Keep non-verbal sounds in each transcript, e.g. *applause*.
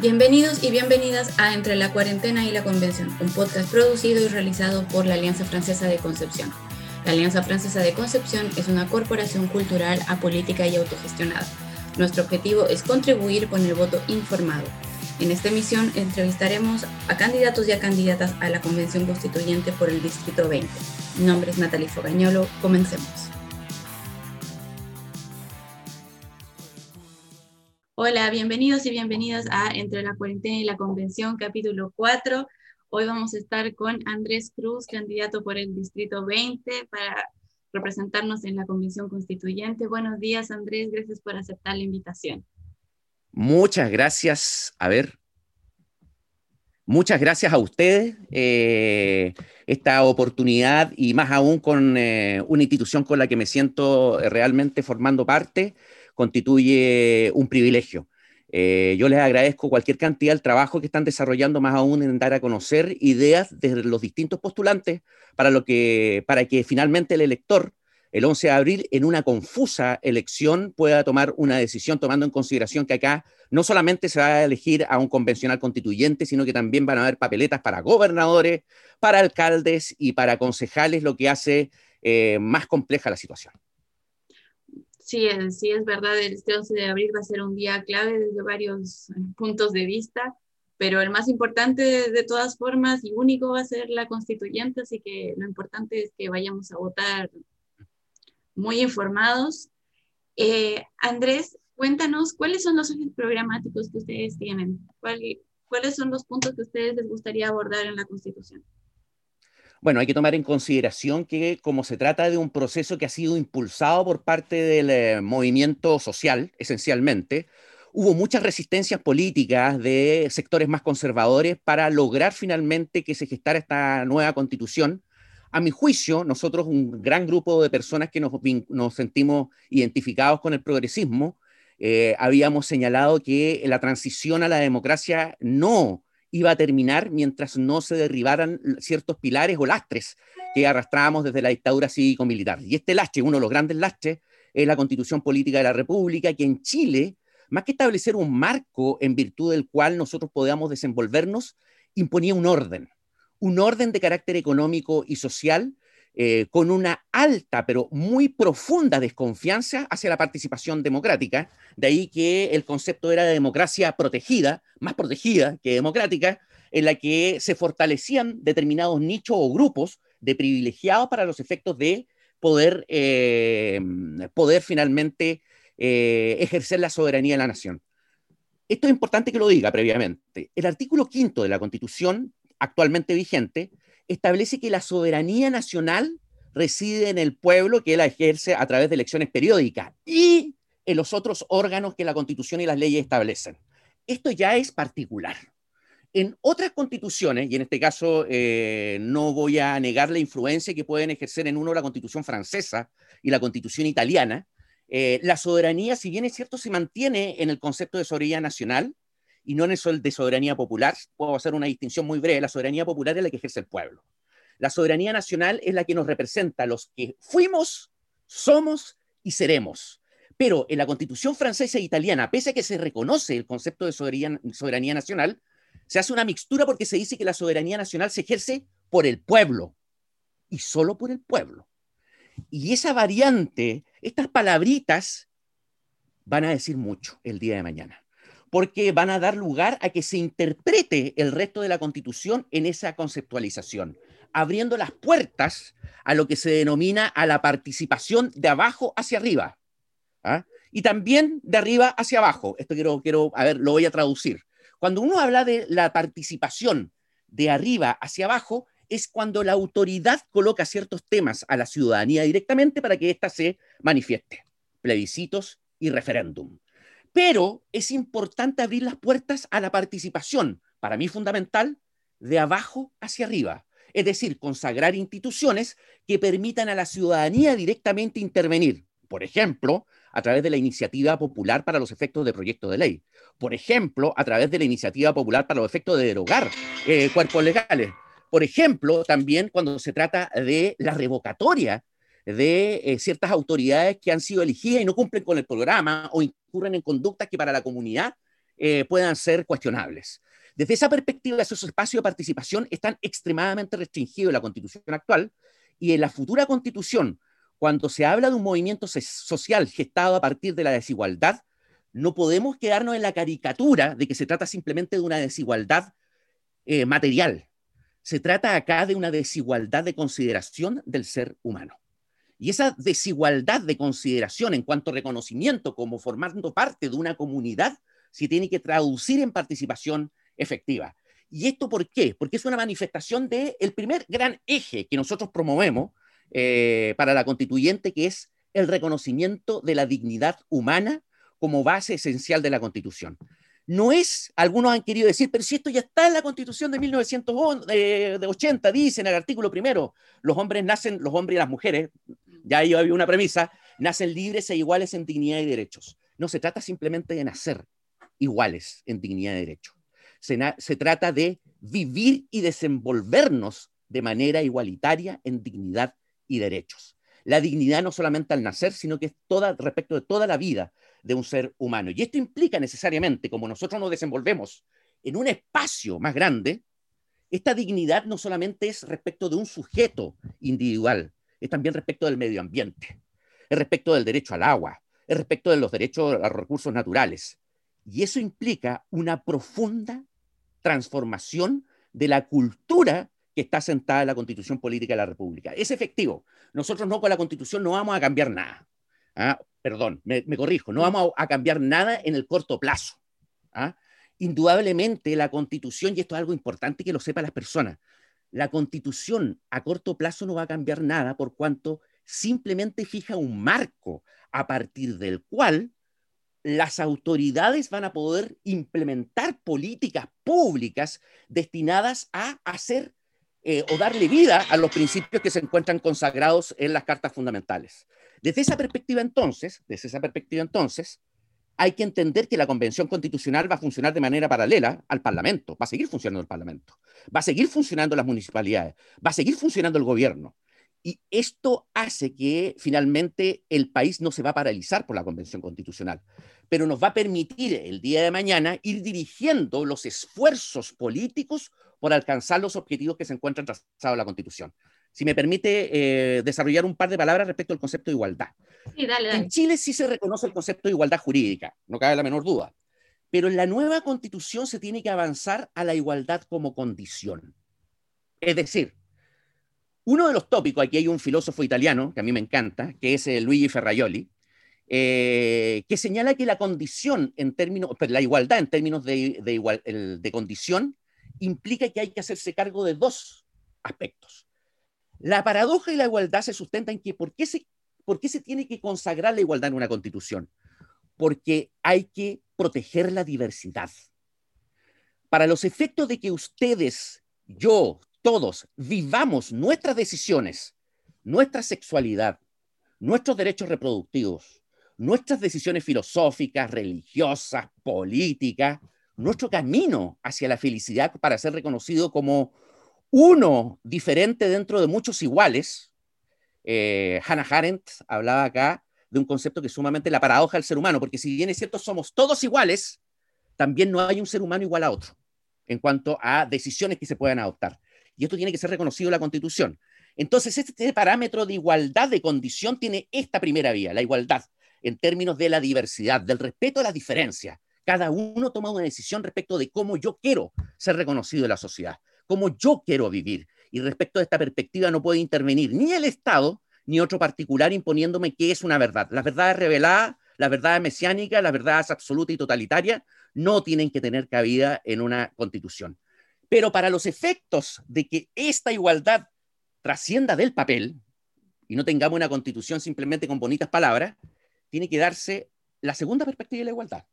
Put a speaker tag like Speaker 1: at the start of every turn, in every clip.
Speaker 1: Bienvenidos y bienvenidas a Entre la Cuarentena y la Convención, un podcast producido y realizado por la Alianza Francesa de Concepción. La Alianza Francesa de Concepción es una corporación cultural apolítica y autogestionada. Nuestro objetivo es contribuir con el voto informado. En esta emisión entrevistaremos a candidatos y a candidatas a la Convención Constituyente por el Distrito 20. Mi nombre es Natalie Fogañolo. Comencemos. Hola, bienvenidos y bienvenidas a Entre la Cuarentena y la Convención, capítulo 4. Hoy vamos a estar con Andrés Cruz, candidato por el Distrito 20 para representarnos en la Convención Constituyente. Buenos días, Andrés, gracias por aceptar la invitación.
Speaker 2: Muchas gracias. A ver. Muchas gracias a ustedes. Eh, esta oportunidad y más aún con eh, una institución con la que me siento realmente formando parte constituye un privilegio. Eh, yo les agradezco cualquier cantidad del trabajo que están desarrollando, más aún en dar a conocer ideas de los distintos postulantes para, lo que, para que finalmente el elector, el 11 de abril, en una confusa elección, pueda tomar una decisión, tomando en consideración que acá no solamente se va a elegir a un convencional constituyente, sino que también van a haber papeletas para gobernadores, para alcaldes y para concejales, lo que hace eh, más compleja la situación.
Speaker 1: Sí, sí es verdad, el 11 este de abril va a ser un día clave desde varios eh, puntos de vista, pero el más importante de, todas formas y único va a ser la constituyente, así que lo importante es que vayamos a votar muy informados. Eh, Andrés, cuéntanos cuáles son los ejes programáticos que ustedes tienen, cuáles son los puntos que ustedes les gustaría abordar en la Constitución.
Speaker 2: Bueno, hay que tomar en consideración que como se trata de un proceso que ha sido impulsado por parte del eh, movimiento social, esencialmente, hubo muchas resistencias políticas de sectores más conservadores para lograr finalmente que se gestara esta nueva constitución. A mi juicio, nosotros, un gran grupo de personas que nos, sentimos identificados con el progresismo, eh, habíamos señalado que la transición a la democracia no iba a terminar mientras no se derribaran ciertos pilares o lastres que arrastrábamos desde la dictadura cívico-militar. Y este lastre, uno de los grandes lastres, es la constitución política de la República, que en Chile, más que establecer un marco en virtud del cual nosotros podamos desenvolvernos, imponía un orden, un orden de carácter económico y social eh, con una alta pero muy profunda desconfianza hacia la participación democrática. De ahí que el concepto era de democracia protegida, más protegida que democrática, en la que se fortalecían determinados nichos o grupos de privilegiados para los efectos de poder, eh, poder finalmente eh, ejercer la soberanía de la nación. Esto es importante que lo diga previamente. El artículo quinto de la Constitución actualmente vigente establece que la soberanía nacional reside en el pueblo que la ejerce a través de elecciones periódicas y en los otros órganos que la Constitución y las leyes establecen. Esto ya es particular. En otras constituciones, y en este caso eh, no voy a negar la influencia que pueden ejercer en uno la constitución francesa y la constitución italiana, eh, la soberanía, si bien es cierto, se mantiene en el concepto de soberanía nacional, y no en eso de soberanía popular. Puedo hacer una distinción muy breve. La soberanía popular es la que ejerce el pueblo. La soberanía nacional es la que nos representa los que fuimos, somos y seremos. Pero en la constitución francesa e italiana, pese a que se reconoce el concepto de soberanía, soberanía nacional, se hace una mixtura porque se dice que la soberanía nacional se ejerce por el pueblo y solo por el pueblo. Y esa variante, estas palabritas, van a decir mucho el día de mañana porque van a dar lugar a que se interprete el resto de la Constitución en esa conceptualización, abriendo las puertas a lo que se denomina a la participación de abajo hacia arriba. ¿ah? Y también de arriba hacia abajo. Esto quiero, quiero, a ver, lo voy a traducir. Cuando uno habla de la participación de arriba hacia abajo, es cuando la autoridad coloca ciertos temas a la ciudadanía directamente para que ésta se manifieste. Plebiscitos y referéndum pero es importante abrir las puertas a la participación, para mí fundamental, de abajo hacia arriba. Es decir, consagrar instituciones que permitan a la ciudadanía directamente intervenir. Por ejemplo, a través de la iniciativa popular para los efectos de proyecto de ley. Por ejemplo, a través de la iniciativa popular para los efectos de derogar eh, cuerpos legales. Por ejemplo, también cuando se trata de la revocatoria de eh, ciertas autoridades que han sido elegidas y no cumplen con el programa o incurren en conductas que para la comunidad eh, puedan ser cuestionables. Desde esa perspectiva, esos espacios de participación están extremadamente restringidos en la constitución actual y en la futura constitución, cuando se habla de un movimiento social gestado a partir de la desigualdad, no podemos quedarnos en la caricatura de que se trata simplemente de una desigualdad eh, material. Se trata acá de una desigualdad de consideración del ser humano. Y esa desigualdad de consideración en cuanto a reconocimiento como formando parte de una comunidad se tiene que traducir en participación efectiva. ¿Y esto por qué? Porque es una manifestación del el primer gran eje que nosotros promovemos eh, para la constituyente, que es el reconocimiento de la dignidad humana como base esencial de la constitución. No es, algunos han querido decir, pero si esto ya está en la constitución de 1980, dice en el artículo primero, los hombres nacen, los hombres y las mujeres, ya ahí había una premisa, nacen libres e iguales en dignidad y derechos. No se trata simplemente de nacer iguales en dignidad y derechos. Se, trata de vivir y desenvolvernos de manera igualitaria en dignidad y derechos. La dignidad no solamente al nacer, sino que es respecto de toda la vida de un ser humano. Y esto implica necesariamente, como nosotros nos desenvolvemos en un espacio más grande, esta dignidad no solamente es respecto de un sujeto individual, es también respecto del medio ambiente, es respecto del derecho al agua, es respecto de los derechos a los recursos naturales. Y eso implica una profunda transformación de la cultura que está sentada en la constitución política de la República. Es efectivo. Nosotros no con la constitución no vamos a cambiar nada. ¿ah? Perdón, me, corrijo, no vamos a, cambiar nada en el corto plazo. ¿ah? Indudablemente la constitución, y esto es algo importante que lo sepan las personas, la constitución a corto plazo no va a cambiar nada por cuanto simplemente fija un marco a partir del cual las autoridades van a poder implementar políticas públicas destinadas a hacer eh, o darle vida a los principios que se encuentran consagrados en las cartas fundamentales. Desde esa perspectiva entonces, desde esa perspectiva entonces, hay que entender que la Convención Constitucional va a funcionar de manera paralela al Parlamento, va a seguir funcionando el Parlamento, va a seguir funcionando las municipalidades, va a seguir funcionando el gobierno. Y esto hace que finalmente el país no se va a paralizar por la Convención Constitucional, pero nos va a permitir el día de mañana ir dirigiendo los esfuerzos políticos por alcanzar los objetivos que se encuentran trazados en la Constitución. Si me permite eh, desarrollar un par de palabras respecto al concepto de igualdad. En Chile sí se reconoce el concepto de igualdad jurídica, no cabe la menor duda, pero en la nueva Constitución se tiene que avanzar a la igualdad como condición. Es decir, uno de los tópicos, aquí hay un filósofo italiano que a mí me encanta, que es eh, Luigi Ferraioli, eh, que señala que la condición en términos, pues, la igualdad en términos de, de, de condición implica que hay que hacerse cargo de dos aspectos. La paradoja y la igualdad se sustentan en que ¿por qué se, por qué se tiene que consagrar la igualdad en una constitución? Porque hay que proteger la diversidad. Para los efectos de que ustedes, yo, todos vivamos nuestras decisiones, nuestra sexualidad, nuestros derechos reproductivos, nuestras decisiones filosóficas, religiosas, políticas, nuestro camino hacia la felicidad para ser reconocido como uno diferente dentro de muchos iguales. Eh, Hannah Arendt hablaba acá de un concepto que es sumamente la paradoja del ser humano, porque si bien es cierto somos todos iguales, también no hay un ser humano igual a otro en cuanto a decisiones que se puedan adoptar. Y esto tiene que ser reconocido en la Constitución. Entonces, este parámetro de igualdad de condición tiene esta primera vía, la igualdad, en términos de la diversidad, del respeto a las diferencias, cada uno toma una decisión respecto de cómo yo quiero ser reconocido en la sociedad, cómo yo quiero vivir. Y respecto a esta perspectiva no puede intervenir ni el Estado ni otro particular imponiéndome qué es una verdad. Las verdades reveladas, las verdades mesiánicas, las verdades absolutas y totalitarias no tienen que tener cabida en una constitución. Pero para los efectos de que esta igualdad trascienda del papel y no tengamos una constitución simplemente con bonitas palabras, tiene que darse la segunda perspectiva de la igualdad,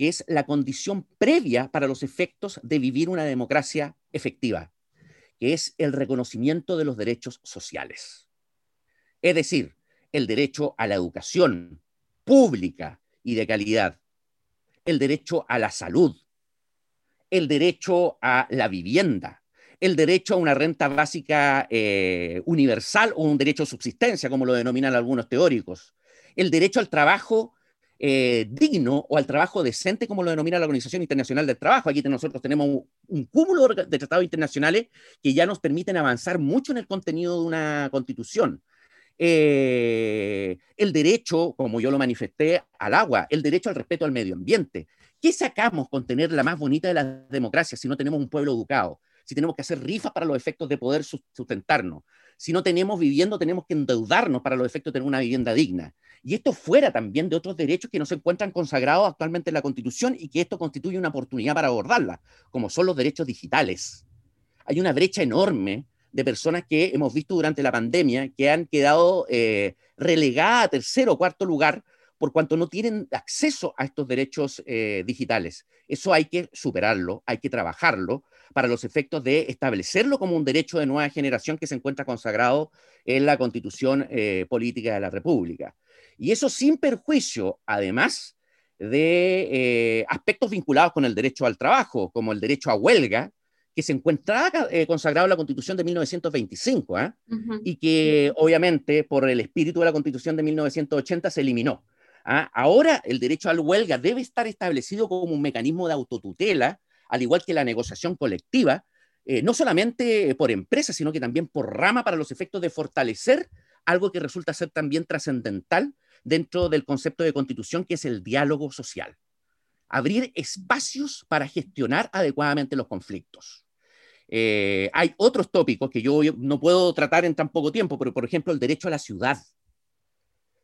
Speaker 2: que es la condición previa para los efectos de vivir una democracia efectiva, que es el reconocimiento de los derechos sociales. Es decir, el derecho a la educación pública y de calidad, el derecho a la salud, el derecho a la vivienda, el derecho a una renta básica eh, universal o un derecho a subsistencia, como lo denominan algunos teóricos, el derecho al trabajo eh, digno o al trabajo decente, como lo denomina la Organización Internacional del Trabajo. Aquí nosotros tenemos un, cúmulo de tratados internacionales que ya nos permiten avanzar mucho en el contenido de una constitución. Eh, el derecho, como yo lo manifesté, al agua, el derecho al respeto al medio ambiente. ¿Qué sacamos con tener la más bonita de las democracias si no tenemos un pueblo educado? Si tenemos que hacer rifas para los efectos de poder sustentarnos. Si no tenemos vivienda, tenemos que endeudarnos para los efectos de tener una vivienda digna. Y esto fuera también de otros derechos que no se encuentran consagrados actualmente en la Constitución y que esto constituye una oportunidad para abordarla, como son los derechos digitales. Hay una brecha enorme de personas que hemos visto durante la pandemia que han quedado eh, relegadas a tercero o cuarto lugar por cuanto no tienen acceso a estos derechos eh, digitales. Eso hay que superarlo, hay que trabajarlo para los efectos de establecerlo como un derecho de nueva generación que se encuentra consagrado en la Constitución eh, Política de la República. Y eso sin perjuicio, además, de eh, aspectos vinculados con el derecho al trabajo, como el derecho a huelga, que se encuentra eh, consagrado en la Constitución de 1925, ¿ah? y que obviamente por el espíritu de la Constitución de 1980 se eliminó. ¿ah? Ahora el derecho al huelga debe estar establecido como un mecanismo de autotutela, al igual que la negociación colectiva, eh, no solamente por empresas, sino que también por rama para los efectos de fortalecer algo que resulta ser también trascendental dentro del concepto de constitución, que es el diálogo social. Abrir espacios para gestionar adecuadamente los conflictos. Eh, hay otros tópicos que yo, no puedo tratar en tan poco tiempo, pero por ejemplo el derecho a la ciudad.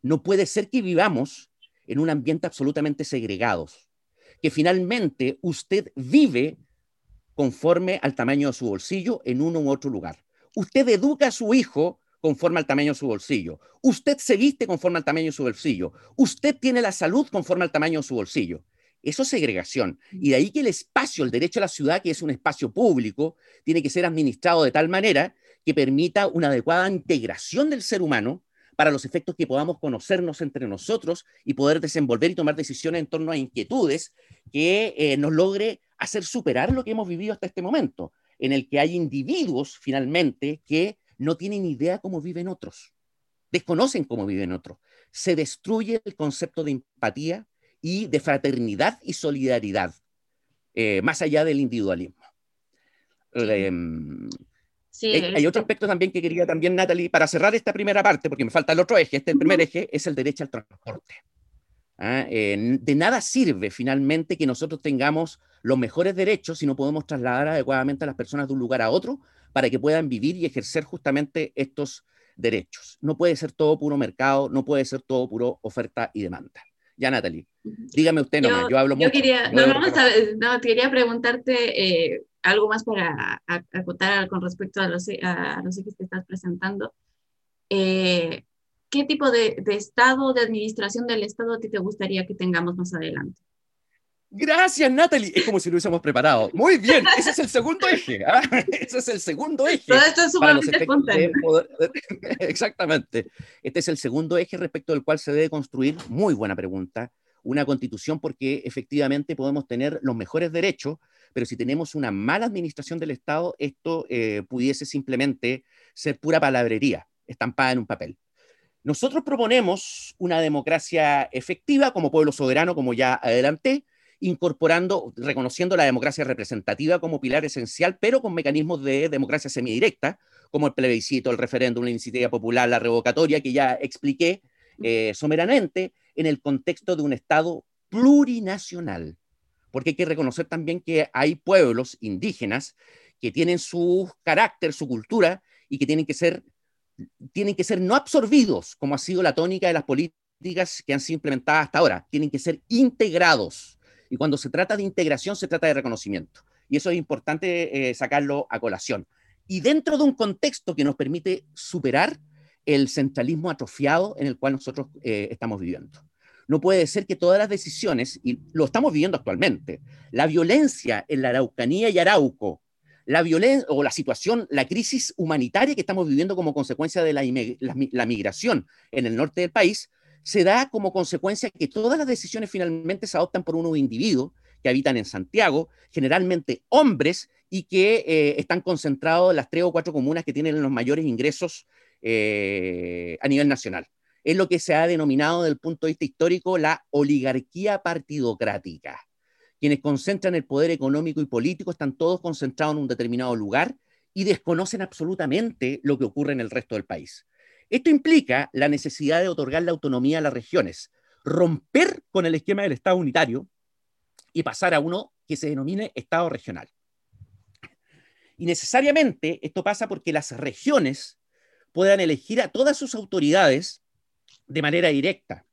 Speaker 2: No puede ser que vivamos en un ambiente absolutamente segregados, que finalmente usted vive conforme al tamaño de su bolsillo en uno u otro lugar. Usted educa a su hijo conforme al tamaño de su bolsillo. Usted se viste conforme al tamaño de su bolsillo. Usted tiene la salud conforme al tamaño de su bolsillo. Eso es segregación. Y de ahí que el espacio, el derecho a la ciudad, que es un espacio público, tiene que ser administrado de tal manera que permita una adecuada integración del ser humano para los efectos que podamos conocernos entre nosotros y poder desenvolver y tomar decisiones en torno a inquietudes que eh, nos logre hacer superar lo que hemos vivido hasta este momento, en el que hay individuos finalmente que no tienen idea cómo viven otros, desconocen cómo viven otros. Se destruye el concepto de empatía y de fraternidad y solidaridad, eh, más allá del individualismo. Em, hay, otro aspecto también que quería también, Natalie, para cerrar esta primera parte, porque me falta el otro eje, este el primer eje, es el derecho al transporte. ¿ah? de nada sirve finalmente que nosotros tengamos los mejores derechos si no podemos trasladar adecuadamente a las personas de un lugar a otro para que puedan vivir y ejercer justamente estos derechos. No puede ser todo puro mercado, no puede ser todo puro oferta y demanda. Ya, Natalie, dígame usted nomás, yo, hablo mucho.
Speaker 1: Quería, no, no, quería preguntarte eh, algo más para acotar con respecto a los, a los ejes que estás presentando. Eh, ¿Qué tipo de, de Estado, de administración del Estado a ti te gustaría que tengamos más adelante?
Speaker 2: Gracias, Natalie. Es como si lo hubiésemos preparado. Muy bien, ese es el segundo eje. ¿ah? *laughs* Ese es el segundo eje.
Speaker 1: Todo esto es sumamente *laughs*
Speaker 2: Exactamente. Este es el segundo eje respecto del cual se debe construir, muy buena pregunta, una constitución porque efectivamente podemos tener los mejores derechos, pero si tenemos una mala administración del Estado, esto eh, pudiese simplemente ser pura palabrería, estampada en un papel. Nosotros proponemos una democracia efectiva como pueblo soberano, como ya adelanté, incorporando, reconociendo la democracia representativa como pilar esencial, pero con mecanismos de democracia semidirecta, como el plebiscito, el referéndum, la iniciativa popular, la revocatoria, que ya expliqué eh, en el contexto de un Estado plurinacional. Porque hay que reconocer también que hay pueblos indígenas que tienen su carácter, su cultura, y que tienen que ser, tienen que ser no absorbidos, como ha sido la tónica de las políticas que han sido implementadas hasta ahora, tienen que ser integrados y cuando se trata de integración, se trata de reconocimiento. Y eso es importante eh, sacarlo a colación. Y dentro de un contexto que nos permite superar el centralismo atrofiado en el cual nosotros eh, estamos viviendo. No puede ser que todas las decisiones, y lo estamos viviendo actualmente, la violencia en la Araucanía y Arauco, la violencia o la situación, la crisis humanitaria que estamos viviendo como consecuencia de la migración en el norte del país, se da como consecuencia que todas las decisiones finalmente se adoptan por unos individuos que habitan en Santiago, generalmente hombres, y que eh, están concentrados en las tres o cuatro comunas que tienen los mayores ingresos eh, a nivel nacional. es lo que se ha denominado desde el punto de vista histórico la oligarquía partidocrática. Quienes concentran el poder económico y político están todos concentrados en un determinado lugar y desconocen absolutamente lo que ocurre en el resto del país. Esto implica la necesidad de otorgar la autonomía a las regiones, romper con el esquema del Estado unitario y pasar a uno que se denomine Estado regional. Y necesariamente esto pasa porque las regiones puedan elegir a todas sus autoridades de manera directa,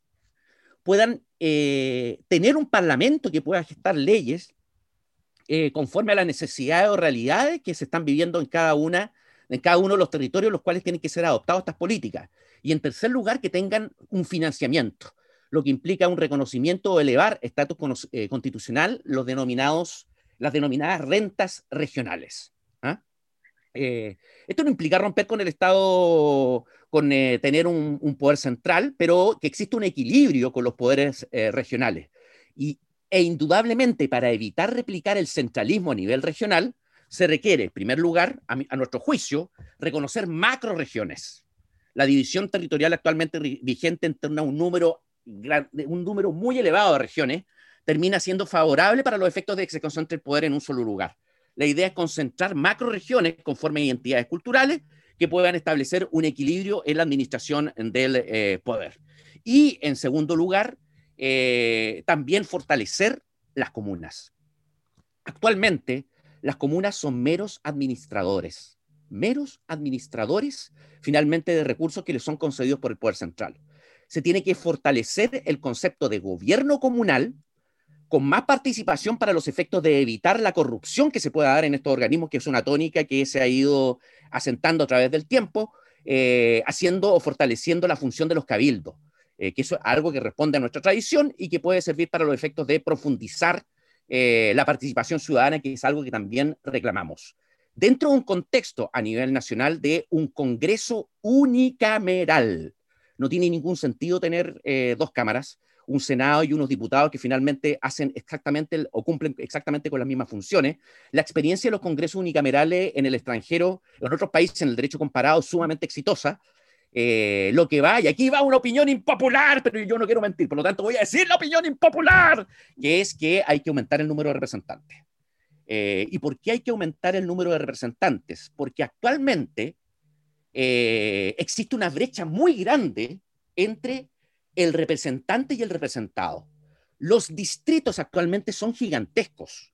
Speaker 2: puedan eh, tener un parlamento que pueda gestar leyes eh, conforme a las necesidades o realidades que se están viviendo en cada una en cada uno de los territorios en los cuales tienen que ser adoptadas estas políticas. Y en tercer lugar, que tengan un financiamiento, lo que implica un reconocimiento o elevar estatus eh, constitucional los denominados, las denominadas rentas regionales. Eh, esto no implica romper con el Estado, con eh, tener un, poder central, pero que existe un equilibrio con los poderes eh, regionales. Y, e indudablemente, para evitar replicar el centralismo a nivel regional, se requiere, en primer lugar, a, a nuestro juicio, reconocer macroregiones. La división territorial actualmente vigente entre un número, un número muy elevado de regiones termina siendo favorable para los efectos de que se concentre el poder en un solo lugar la idea es concentrar macroregiones conforme a identidades culturales que puedan establecer un equilibrio en la administración del eh, poder. Y en segundo lugar, eh, también fortalecer las comunas. Actualmente, las comunas son meros administradores, meros administradores finalmente de recursos que les son concedidos por el poder central. Se tiene que fortalecer el concepto de gobierno comunal con más participación para los efectos de evitar la corrupción que se pueda dar en estos organismos, que es una tónica que se ha ido asentando a través del tiempo, eh, haciendo o fortaleciendo la función de los cabildos, eh, que eso es algo que responde a nuestra tradición y que puede servir para los efectos de profundizar eh, la participación ciudadana, que es algo que también reclamamos. Dentro de un contexto a nivel nacional de un Congreso unicameral, no tiene ningún sentido tener dos cámaras, un Senado y unos diputados que finalmente hacen exactamente o cumplen exactamente con las mismas funciones. La experiencia de los congresos unicamerales en el extranjero, en otros países, en el derecho comparado, es sumamente exitosa. Eh, lo que va, y aquí va una opinión impopular, pero yo no quiero mentir, por lo tanto voy a decir la opinión impopular, que es que hay que aumentar el número de representantes. Eh, ¿Y por qué hay que aumentar el número de representantes? Porque actualmente eh, existe una brecha muy grande entre el representante y el representado. Los distritos actualmente son gigantescos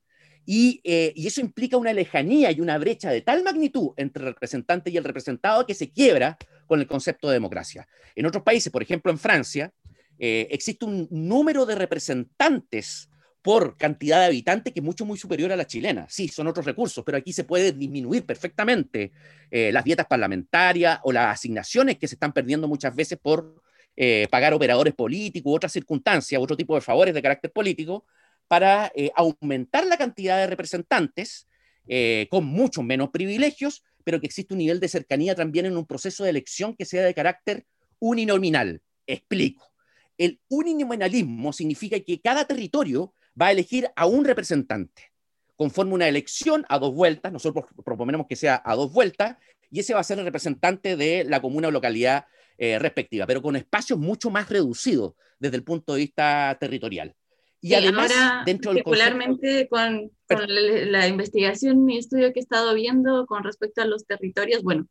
Speaker 2: eh, y, eso implica una lejanía y una brecha de tal magnitud entre el representante y el representado que se quiebra con el concepto de democracia. En otros países, por ejemplo en Francia, eh, existe un número de representantes por cantidad de habitantes que es mucho, muy superior a la chilena. Sí, son otros recursos, pero aquí se puede disminuir perfectamente eh, las dietas parlamentarias o las asignaciones que se están perdiendo muchas veces por eh, pagar operadores políticos, otras circunstancias, otro tipo de favores de carácter político, para eh, aumentar la cantidad de representantes eh, con muchos menos privilegios, pero que existe un nivel de cercanía también en un proceso de elección que sea de carácter uninominal. Explico. El uninominalismo significa que cada territorio va a elegir a un representante conforme una elección a dos vueltas, nosotros proponemos que sea a dos vueltas, y ese va a ser el representante de la comuna o localidad eh, respectiva, pero con espacios mucho más reducidos desde el punto de vista territorial.
Speaker 1: Y además, dentro del particularmente con, con la, investigación y estudio que he estado viendo con respecto a los territorios, bueno,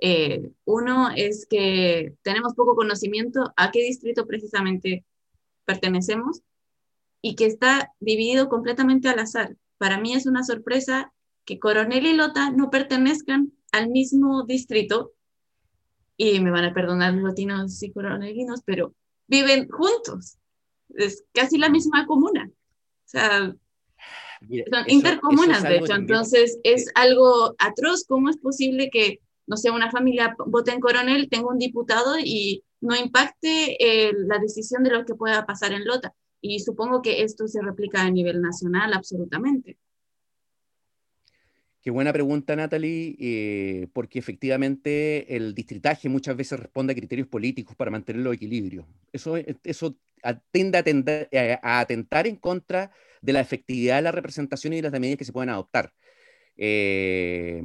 Speaker 1: eh, uno es que tenemos poco conocimiento a qué distrito precisamente pertenecemos y que está dividido completamente al azar. Para mí es una sorpresa que Coronel y Lota no pertenezcan al mismo distrito y me van a perdonar los latinos y coronelinos, pero viven juntos. Es casi la misma comuna. O sea, son intercomunas, de hecho. Entonces, es algo atroz. ¿Cómo es posible que, no sé, una familia vote en coronel, tenga un diputado y no impacte eh, la decisión de lo que pueda pasar en Lota? Y supongo que esto se replica a nivel nacional absolutamente.
Speaker 2: Qué buena pregunta, Natalie, eh, porque efectivamente el distritaje muchas veces responde a criterios políticos para mantener los equilibrios. Eso, eso tiende a, a, atentar en contra de la efectividad de la representación y de las medidas que se pueden adoptar. eh,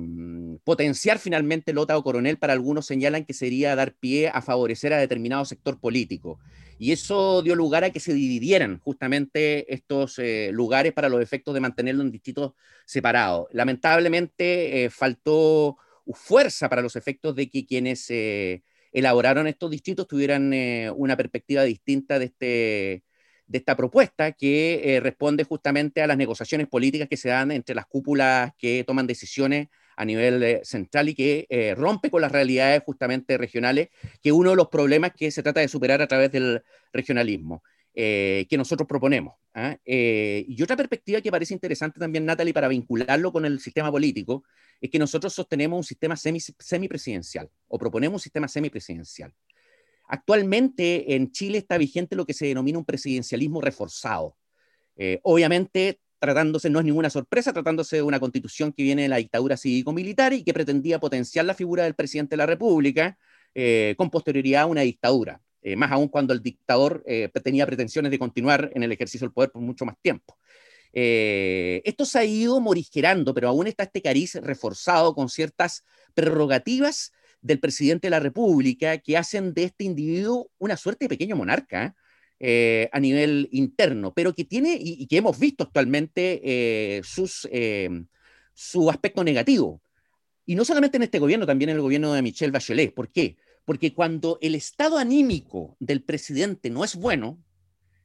Speaker 2: potenciar finalmente lota o coronel, para algunos señalan que sería dar pie a favorecer a determinado sector político. Y eso dio lugar a que se dividieran justamente estos eh, lugares para los efectos de mantenerlo en distritos separados. Lamentablemente faltó fuerza para los efectos de que quienes elaboraron estos distritos tuvieran una perspectiva distinta de este de esta propuesta que eh, responde justamente a las negociaciones políticas que se dan entre las cúpulas que toman decisiones a nivel eh, central y que eh, rompe con las realidades justamente regionales, que uno de los problemas que se trata de superar a través del regionalismo. que nosotros proponemos. ¿ah? y otra perspectiva que parece interesante también, Natalie, para vincularlo con el sistema político, es que nosotros sostenemos un sistema semi, semipresidencial o proponemos un sistema semipresidencial. Actualmente en Chile está vigente lo que se denomina un presidencialismo reforzado. Eh, obviamente, tratándose, no es ninguna sorpresa, tratándose de una constitución que viene de la dictadura cívico-militar y que pretendía potenciar la figura del presidente de la República eh, con posterioridad a una dictadura, eh, más aún cuando el dictador tenía pretensiones de continuar en el ejercicio del poder por mucho más tiempo. esto se ha ido morigerando, pero aún está este cariz reforzado con ciertas prerrogativas del presidente de la República que hacen de este individuo una suerte de pequeño monarca eh, a nivel interno, pero que tiene y, que hemos visto actualmente eh, sus, eh, su aspecto negativo. Y no solamente en este gobierno, también en el gobierno de Michelle Bachelet. ¿Por qué? Porque cuando el estado anímico del presidente no es bueno,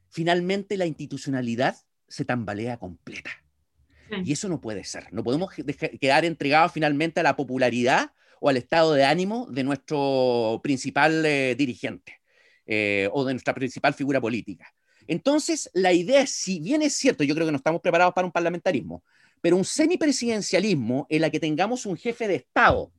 Speaker 2: finalmente la institucionalidad se tambalea completa. Y eso no puede ser. No podemos quedar entregados finalmente a la popularidad o al estado de ánimo de nuestro principal eh, dirigente eh, o de nuestra principal figura política. Entonces, la idea, si bien es cierto, yo creo que no estamos preparados para un parlamentarismo, pero un semipresidencialismo en la que tengamos un jefe de Estado,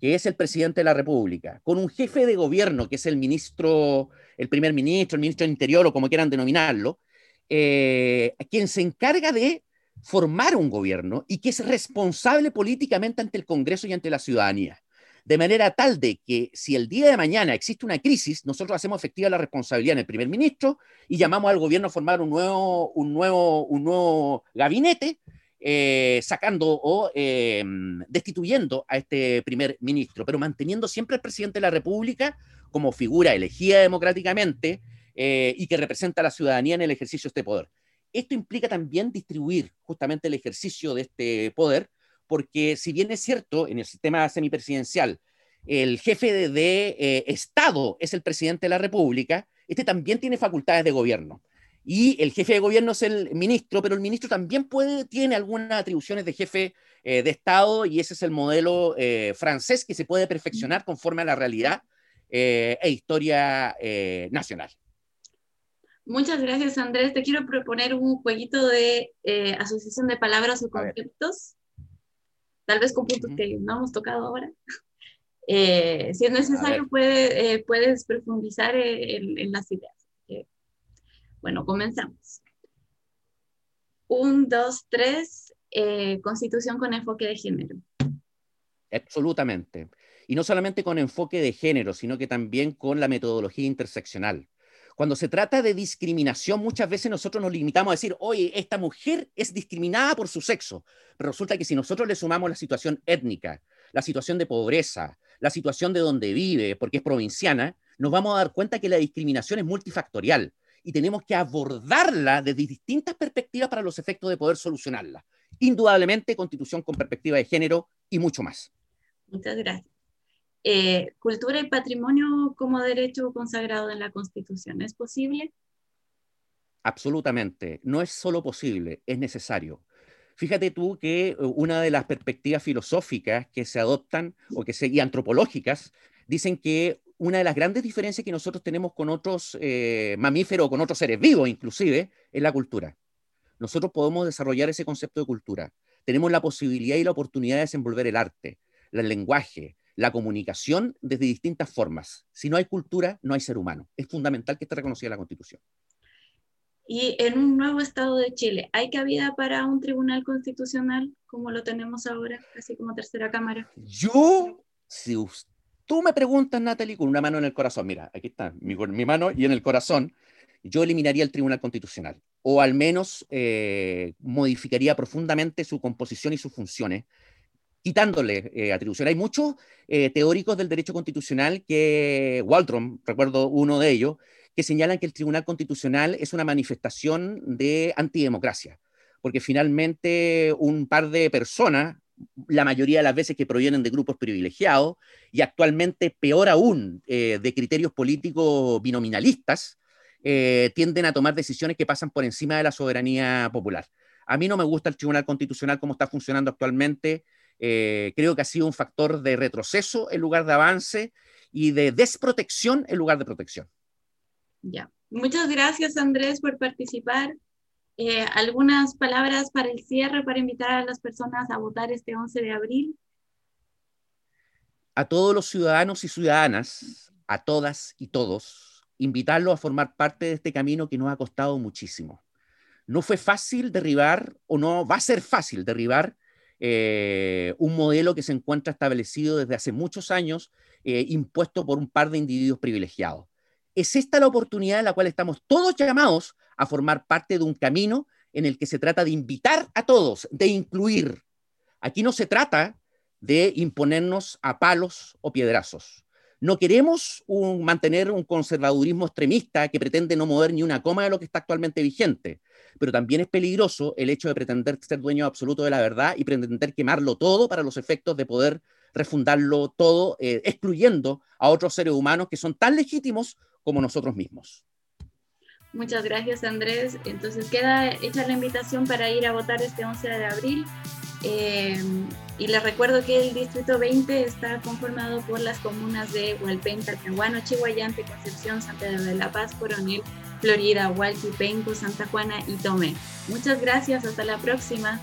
Speaker 2: que es el presidente de la República, con un jefe de gobierno, que es el ministro, el primer ministro, el ministro del Interior o como quieran denominarlo, eh, quien se encarga de formar un gobierno y que es responsable políticamente ante el Congreso y ante la ciudadanía. De manera tal de que si el día de mañana existe una crisis, nosotros hacemos efectiva la responsabilidad en el primer ministro y llamamos al gobierno a formar un nuevo, un nuevo, un nuevo gabinete, eh, sacando o eh, destituyendo a este primer ministro, pero manteniendo siempre al presidente de la República como figura elegida democráticamente eh, y que representa a la ciudadanía en el ejercicio de este poder. Esto implica también distribuir justamente el ejercicio de este poder, porque si bien es cierto, en el sistema semipresidencial, el jefe de, eh, Estado es el presidente de la República, este también tiene facultades de gobierno. Y el jefe de gobierno es el ministro, pero el ministro también puede, tiene algunas atribuciones de jefe eh, de Estado y ese es el modelo eh, francés que se puede perfeccionar conforme a la realidad e historia nacional.
Speaker 1: Muchas gracias, Andrés. Te quiero proponer un jueguito de eh, asociación de palabras o conceptos, tal vez con puntos que no hemos tocado ahora. *laughs* Eh, si es necesario, puede, eh, puedes profundizar en, las ideas. bueno, comenzamos. Un, dos, tres, constitución con enfoque de género.
Speaker 2: Absolutamente. Y no solamente con enfoque de género, sino que también con la metodología interseccional. Cuando se trata de discriminación, muchas veces nosotros nos limitamos a decir, oye, esta mujer es discriminada por su sexo. Pero resulta que si nosotros le sumamos la situación étnica, la situación de pobreza, la situación de donde vive, porque es provinciana, nos vamos a dar cuenta que la discriminación es multifactorial y tenemos que abordarla desde distintas perspectivas para los efectos de poder solucionarla. Indudablemente, constitución con perspectiva de género y mucho más.
Speaker 1: Muchas gracias. Eh, cultura y patrimonio como derecho consagrado en la Constitución. ¿Es posible?
Speaker 2: Absolutamente. No es solo posible, es necesario. Fíjate tú que eh, una de las perspectivas filosóficas que se adoptan o que se, y antropológicas dicen que una de las grandes diferencias que nosotros tenemos con otros eh, mamíferos o con otros seres vivos inclusive es la cultura. Nosotros podemos desarrollar ese concepto de cultura. Tenemos la posibilidad y la oportunidad de desenvolver el arte, el lenguaje, la comunicación desde distintas formas. Si no hay cultura, no hay ser humano. Es fundamental que esté reconocida la Constitución.
Speaker 1: Y en un nuevo Estado de Chile, ¿hay cabida para un tribunal constitucional como lo tenemos ahora, así como tercera cámara?
Speaker 2: Yo, si tú me preguntas, Natalie, con una mano en el corazón, mira, aquí está mi, mi mano y en el corazón, yo eliminaría el tribunal constitucional. o al menos eh, modificaría profundamente su composición y sus funciones, quitándole eh, atribución. Hay muchos eh, teóricos del derecho constitucional que, recuerdo uno de ellos, que señalan que el Tribunal Constitucional es una manifestación de antidemocracia, porque finalmente un par de personas, la mayoría de las veces que provienen de grupos privilegiados, y actualmente peor aún de criterios políticos binominalistas, eh, tienden a tomar decisiones que pasan por encima de la soberanía popular. A mí no me gusta el Tribunal Constitucional como está funcionando actualmente. Eh, creo que ha sido un factor de retroceso en lugar de avance y de desprotección en lugar de protección.
Speaker 1: Ya. Muchas gracias, Andrés, por participar. Eh, algunas palabras para el cierre, para invitar a las personas a votar este 11 de abril.
Speaker 2: A todos los ciudadanos y ciudadanas, a todas y todos, invitarlo a formar parte de este camino que nos ha costado muchísimo. No fue fácil derribar, o no va a ser fácil derribar eh, un modelo que se encuentra establecido desde hace muchos años, eh, impuesto por un par de individuos privilegiados. Es esta la oportunidad en la cual estamos todos llamados a formar parte de un camino en el que se trata de invitar a todos, de incluir. Aquí no se trata de imponernos a palos o piedrazos. No queremos mantener un conservadurismo extremista que pretende no mover ni una coma de lo que está actualmente vigente, pero también es peligroso el hecho de pretender ser dueño absoluto de la verdad y pretender quemarlo todo para los efectos de poder refundarlo todo, eh, excluyendo a otros seres humanos que son tan legítimos como nosotros mismos.
Speaker 1: Muchas gracias Andrés. Entonces queda hecha la invitación para ir a votar este 11 de abril. Eh, y les recuerdo que el Distrito 20 está conformado por las comunas de Hualpén, Talcahuano, Chihuayante, Concepción, San Pedro de la Paz, Coronel, Florida, Hualqui, Penco, Santa Juana y Tomé. Muchas gracias, hasta la próxima.